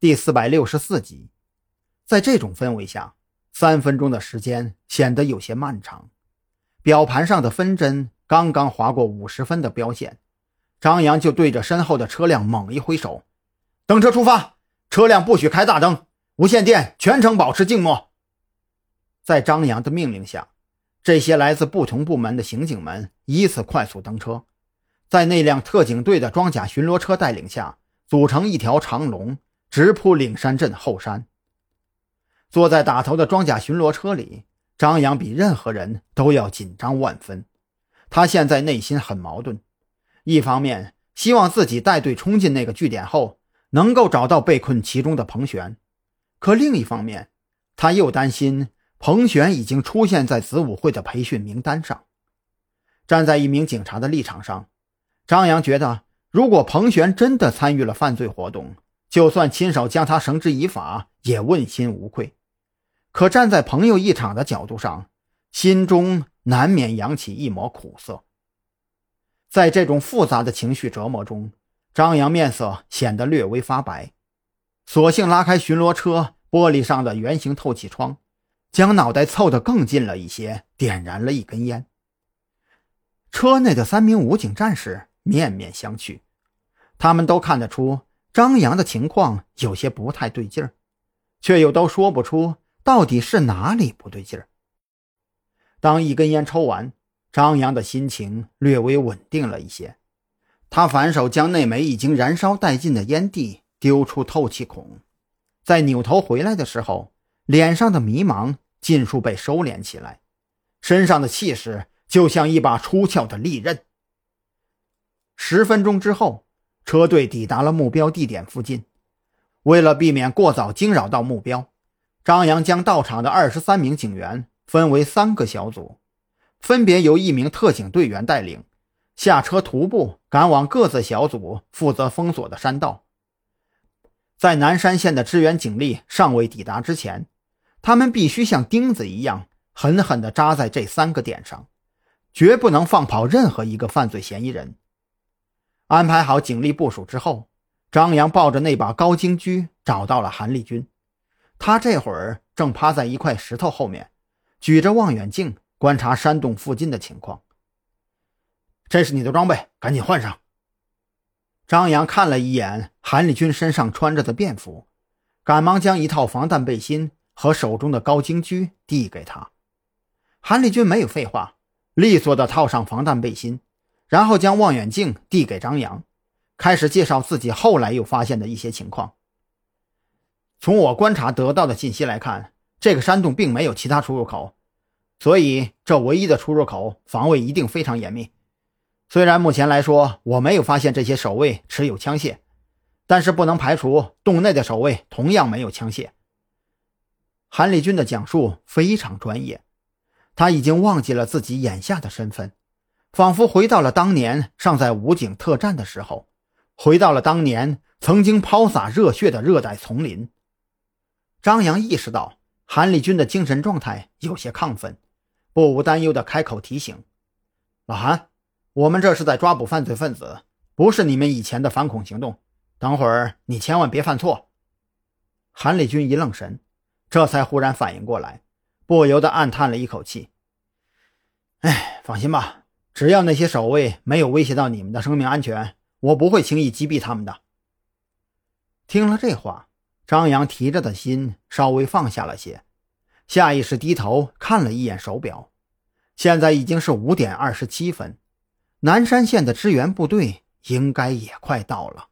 第四百六十四集。在这种氛围下，三分钟的时间显得有些漫长。表盘上的分针刚刚划过五十分的标线，张扬就对着身后的车辆猛一挥手：“登车出发，车辆不许开大灯，无线电全程保持静默。”在张扬的命令下，这些来自不同部门的刑警们依次快速登车，在那辆特警队的装甲巡逻车带领下，组成一条长龙，直扑岭山镇后山。坐在打头的装甲巡逻车里，张扬比任何人都要紧张万分。他现在内心很矛盾，一方面希望自己带队冲进那个据点后，能够找到被困其中的彭璇；可另一方面，他又担心彭璇已经出现在子午会的培训名单上。站在一名警察的立场上，张扬觉得，如果彭璇真的参与了犯罪活动，就算亲手将他绳之以法，也问心无愧。可站在朋友一场的角度上，心中难免扬起一抹苦涩。在这种复杂的情绪折磨中，张扬面色显得略微发白，索性拉开巡逻车玻璃上的圆形透气窗，将脑袋凑得更近了一些，点燃了一根烟。车内的三名武警战士面面相觑，他们都看得出张扬的情况有些不太对劲儿，却又都说不出。到底是哪里不对劲儿？当一根烟抽完，张扬的心情略微稳定了一些。他反手将那枚已经燃烧殆尽的烟蒂丢出透气孔，在扭头回来的时候，脸上的迷茫尽数被收敛起来，身上的气势就像一把出鞘的利刃。十分钟之后，车队抵达了目标地点附近。为了避免过早惊扰到目标。张扬将到场的二十三名警员分为三个小组，分别由一名特警队员带领，下车徒步赶往各自小组负责封锁的山道。在南山县的支援警力尚未抵达之前，他们必须像钉子一样狠狠地扎在这三个点上，绝不能放跑任何一个犯罪嫌疑人。安排好警力部署之后，张扬抱着那把高精狙找到了韩立军。他这会儿正趴在一块石头后面，举着望远镜观察山洞附近的情况。这是你的装备，赶紧换上。张扬看了一眼韩立军身上穿着的便服，赶忙将一套防弹背心和手中的高精狙递给他。韩立军没有废话，利索地套上防弹背心，然后将望远镜递给张扬，开始介绍自己后来又发现的一些情况。从我观察得到的信息来看，这个山洞并没有其他出入口，所以这唯一的出入口防卫一定非常严密。虽然目前来说我没有发现这些守卫持有枪械，但是不能排除洞内的守卫同样没有枪械。韩立军的讲述非常专业，他已经忘记了自己眼下的身份，仿佛回到了当年尚在武警特战的时候，回到了当年曾经抛洒热血的热带丛林。张扬意识到韩立军的精神状态有些亢奋，不无担忧地开口提醒：“老韩，我们这是在抓捕犯罪分子，不是你们以前的反恐行动。等会儿你千万别犯错。”韩立军一愣神，这才忽然反应过来，不由得暗叹了一口气：“哎，放心吧，只要那些守卫没有威胁到你们的生命安全，我不会轻易击毙他们的。”听了这话。张扬提着的心稍微放下了些，下意识低头看了一眼手表，现在已经是五点二十七分，南山县的支援部队应该也快到了。